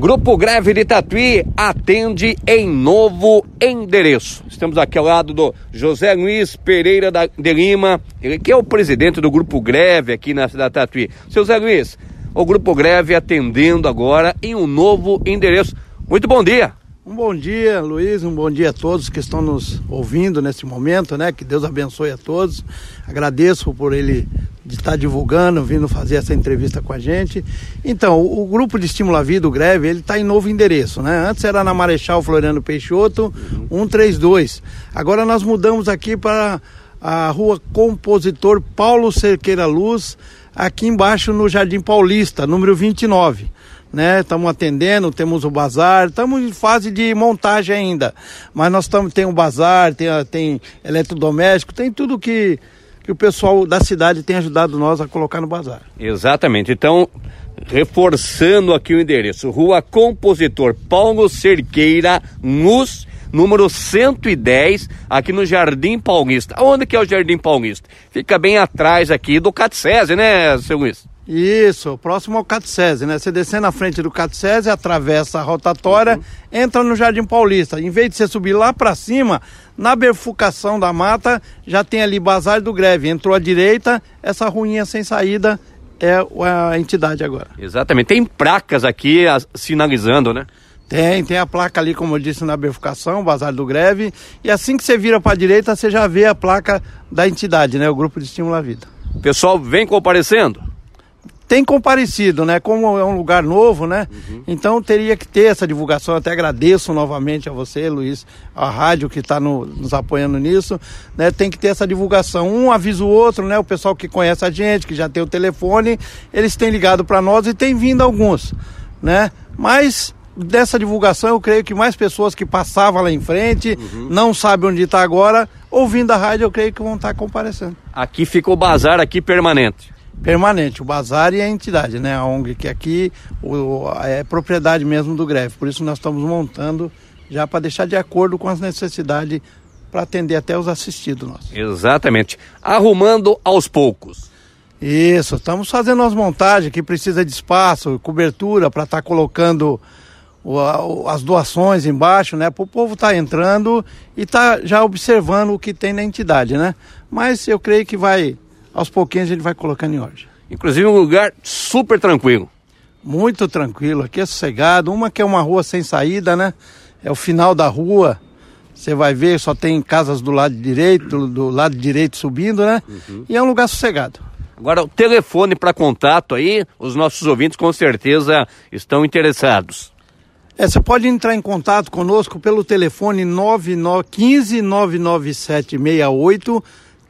Grupo Greve de Tatuí atende em novo endereço. Estamos aqui ao lado do José Luiz Pereira de Lima, ele que é o presidente do Grupo Greve aqui na cidade de Tatuí. Seu José Luiz, o Grupo Greve atendendo agora em um novo endereço. Muito bom dia. Um bom dia, Luiz, um bom dia a todos que estão nos ouvindo nesse momento, né? Que Deus abençoe a todos. Agradeço por ele de estar divulgando, vindo fazer essa entrevista com a gente. Então, o, grupo de estímulo à vida, o Greve, ele está em novo endereço, né? Antes era na Marechal Floriano Peixoto, uhum. 132. Agora nós mudamos aqui para a rua Compositor Paulo Cerqueira Luz, aqui embaixo no Jardim Paulista, número 29 né? Estamos atendendo, temos o bazar, estamos em fase de montagem ainda. Mas nós estamos, tem o bazar, tem, tem eletrodoméstico, tem tudo que, que o pessoal da cidade tem ajudado nós a colocar no bazar. Exatamente. Então, reforçando aqui o endereço, Rua Compositor Paulo Cerqueira, NUS, número 110, aqui no Jardim Paulista. Onde que é o Jardim Paulista? Fica bem atrás aqui do Catecese, né, seu Luiz? Isso, próximo ao Catecese, né? Você descer na frente do Catecese, atravessa a rotatória, uhum. entra no Jardim Paulista. Em vez de você subir lá para cima, na bifurcação da mata, já tem ali Bazar do Greve. Entrou à direita, essa ruinha sem saída é a entidade agora. Exatamente. Tem placas aqui sinalizando, né? Tem, tem a placa ali, como eu disse, na bifurcação, Bazar do Greve. E assim que você vira para a direita, você já vê a placa da entidade, né? O Grupo de Estímulo à Vida. Pessoal vem comparecendo? Tem comparecido, né? Como é um lugar novo, né? Uhum. Então teria que ter essa divulgação. até agradeço novamente a você, Luiz, a rádio que está no, nos apoiando nisso, né? Tem que ter essa divulgação. Um avisa o outro, né? O pessoal que conhece a gente, que já tem o telefone, eles têm ligado para nós e tem vindo alguns, né? Mas dessa divulgação, eu creio que mais pessoas que passavam lá em frente, uhum. não sabem onde está agora, ouvindo a rádio, eu creio que vão estar tá comparecendo. Aqui fica o bazar aqui permanente permanente, o bazar e a entidade, né? A ONG que aqui o, é propriedade mesmo do greve. Por isso nós estamos montando já para deixar de acordo com as necessidades para atender até os assistidos nossos. Exatamente. Arrumando aos poucos. Isso, estamos fazendo as montagens que precisa de espaço, cobertura para estar tá colocando o, as doações embaixo, né? Para o povo estar tá entrando e tá já observando o que tem na entidade, né? Mas eu creio que vai aos pouquinhos a gente vai colocando em ordem. Inclusive um lugar super tranquilo. Muito tranquilo, aqui é sossegado. Uma que é uma rua sem saída, né? É o final da rua. Você vai ver, só tem casas do lado direito, do lado direito subindo, né? Uhum. E é um lugar sossegado. Agora, o telefone para contato aí, os nossos ouvintes com certeza estão interessados. É, você pode entrar em contato conosco pelo telefone 9915 99768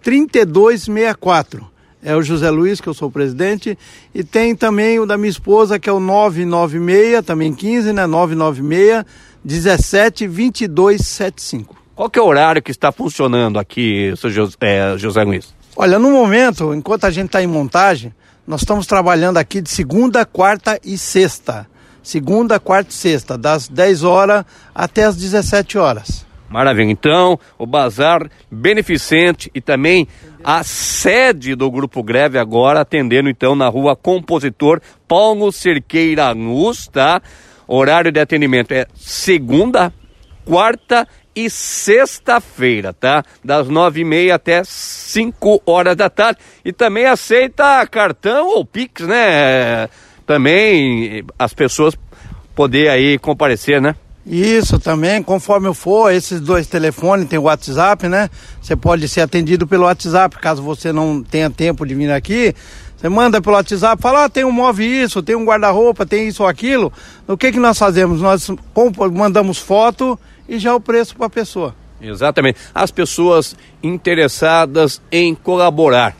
3264. É o José Luiz, que eu sou o presidente, e tem também o da minha esposa, que é o 996, também 15, né? 996 17 2275. Qual que é o horário que está funcionando aqui, seu José, é, José Luiz? Olha, no momento, enquanto a gente está em montagem, nós estamos trabalhando aqui de segunda, quarta e sexta. Segunda, quarta e sexta, das 10 horas até as 17 horas. Maravilha. Então, o bazar beneficente e também a sede do Grupo Greve agora atendendo então na rua Compositor Paulo Cerqueira Luz, tá? Horário de atendimento é segunda, quarta e sexta-feira, tá? Das nove e meia até cinco horas da tarde. E também aceita cartão ou Pix, né? Também as pessoas poder aí comparecer, né? Isso também, conforme eu for, esses dois telefones, tem o WhatsApp, né? Você pode ser atendido pelo WhatsApp, caso você não tenha tempo de vir aqui. Você manda pelo WhatsApp, fala, ah, tem um móvel isso, tem um guarda-roupa, tem isso ou aquilo. O que que nós fazemos? Nós mandamos foto e já o preço para a pessoa. Exatamente. As pessoas interessadas em colaborar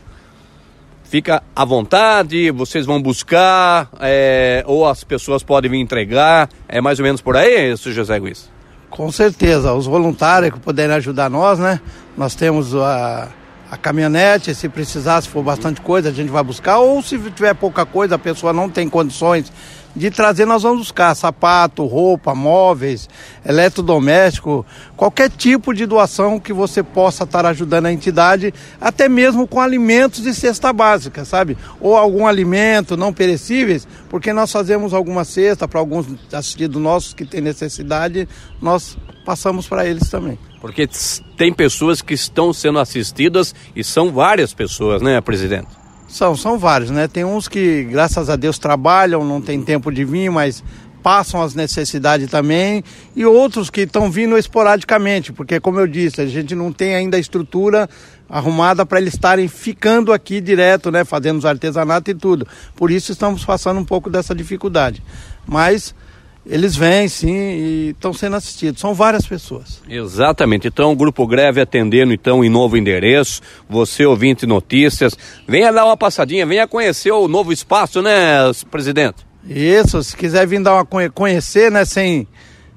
fica à vontade, vocês vão buscar, é, ou as pessoas podem vir entregar, é mais ou menos por aí, isso, José Luiz? Com certeza, os voluntários que puderem ajudar nós, né? Nós temos a, a caminhonete, se precisar, se for bastante coisa, a gente vai buscar, ou se tiver pouca coisa, a pessoa não tem condições de trazer, nós vamos buscar sapato, roupa, móveis, eletrodoméstico, qualquer tipo de doação que você possa estar ajudando a entidade, até mesmo com alimentos de cesta básica, sabe? Ou algum alimento não perecíveis, porque nós fazemos alguma cesta para alguns assistidos nossos que têm necessidade, nós passamos para eles também. Porque tem pessoas que estão sendo assistidas e são várias pessoas, né, presidente? São, são vários, né? Tem uns que, graças a Deus, trabalham, não tem tempo de vir, mas passam as necessidades também, e outros que estão vindo esporadicamente, porque, como eu disse, a gente não tem ainda a estrutura arrumada para eles estarem ficando aqui direto, né? Fazendo os artesanatos e tudo. Por isso estamos passando um pouco dessa dificuldade. Mas eles vêm sim e estão sendo assistidos. São várias pessoas. Exatamente. Então, o Grupo Greve atendendo então em novo endereço. Você ouvinte notícias, venha dar uma passadinha, venha conhecer o novo espaço, né, presidente? Isso, se quiser vir dar uma conhecer, né, sem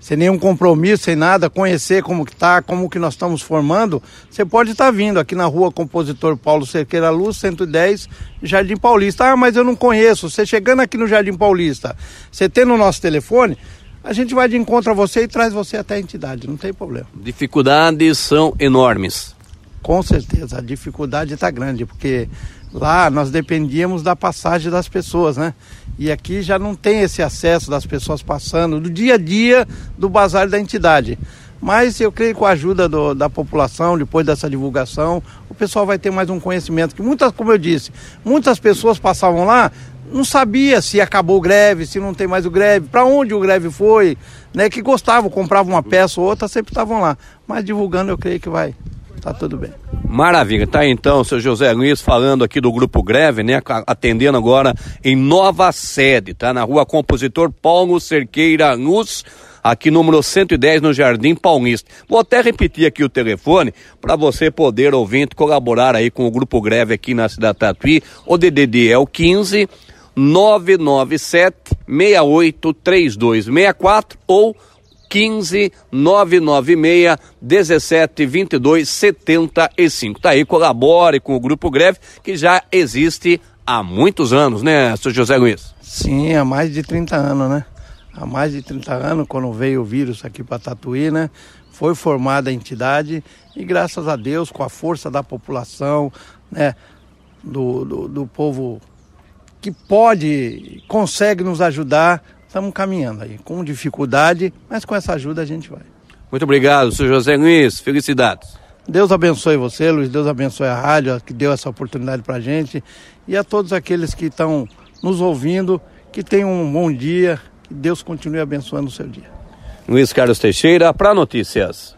sem nenhum compromisso, sem nada, conhecer como que tá, como que nós estamos formando, você pode estar tá vindo aqui na rua Compositor Paulo Cerqueira Luz, 110, Jardim Paulista. Ah, mas eu não conheço. Você chegando aqui no Jardim Paulista, você tendo o nosso telefone, a gente vai de encontro a você e traz você até a entidade, não tem problema. Dificuldades são enormes. Com certeza, a dificuldade está grande, porque lá nós dependíamos da passagem das pessoas, né? E aqui já não tem esse acesso das pessoas passando do dia a dia do bazar da entidade. Mas eu creio que com a ajuda do, da população, depois dessa divulgação, o pessoal vai ter mais um conhecimento. Que muitas, como eu disse, muitas pessoas passavam lá, não sabia se acabou o greve, se não tem mais o greve, para onde o greve foi, né? Que gostavam, compravam uma peça ou outra, sempre estavam lá. Mas divulgando, eu creio que vai Tá tudo bem. Maravilha. Tá então, seu José Luiz falando aqui do Grupo Greve, né? Atendendo agora em nova sede, tá? Na rua Compositor Paulo Cerqueira Luz, aqui número 110 no Jardim Paulista. Vou até repetir aqui o telefone para você poder ouvir colaborar aí com o Grupo Greve aqui na cidade Tatuí. O DDD é o 15 997 68 3264 ou 15 996 17 22 75. Tá aí, colabore com o Grupo Greve, que já existe há muitos anos, né, Sr. José Luiz? Sim, há mais de 30 anos, né? Há mais de 30 anos, quando veio o vírus aqui para Tatuí, né? Foi formada a entidade e graças a Deus, com a força da população, né? Do, do, do povo que pode, consegue nos ajudar, estamos caminhando aí, com dificuldade, mas com essa ajuda a gente vai. Muito obrigado, senhor José Luiz. Felicidades. Deus abençoe você, Luiz. Deus abençoe a rádio que deu essa oportunidade para a gente e a todos aqueles que estão nos ouvindo. Que tenham um bom dia. Que Deus continue abençoando o seu dia. Luiz Carlos Teixeira, para Notícias.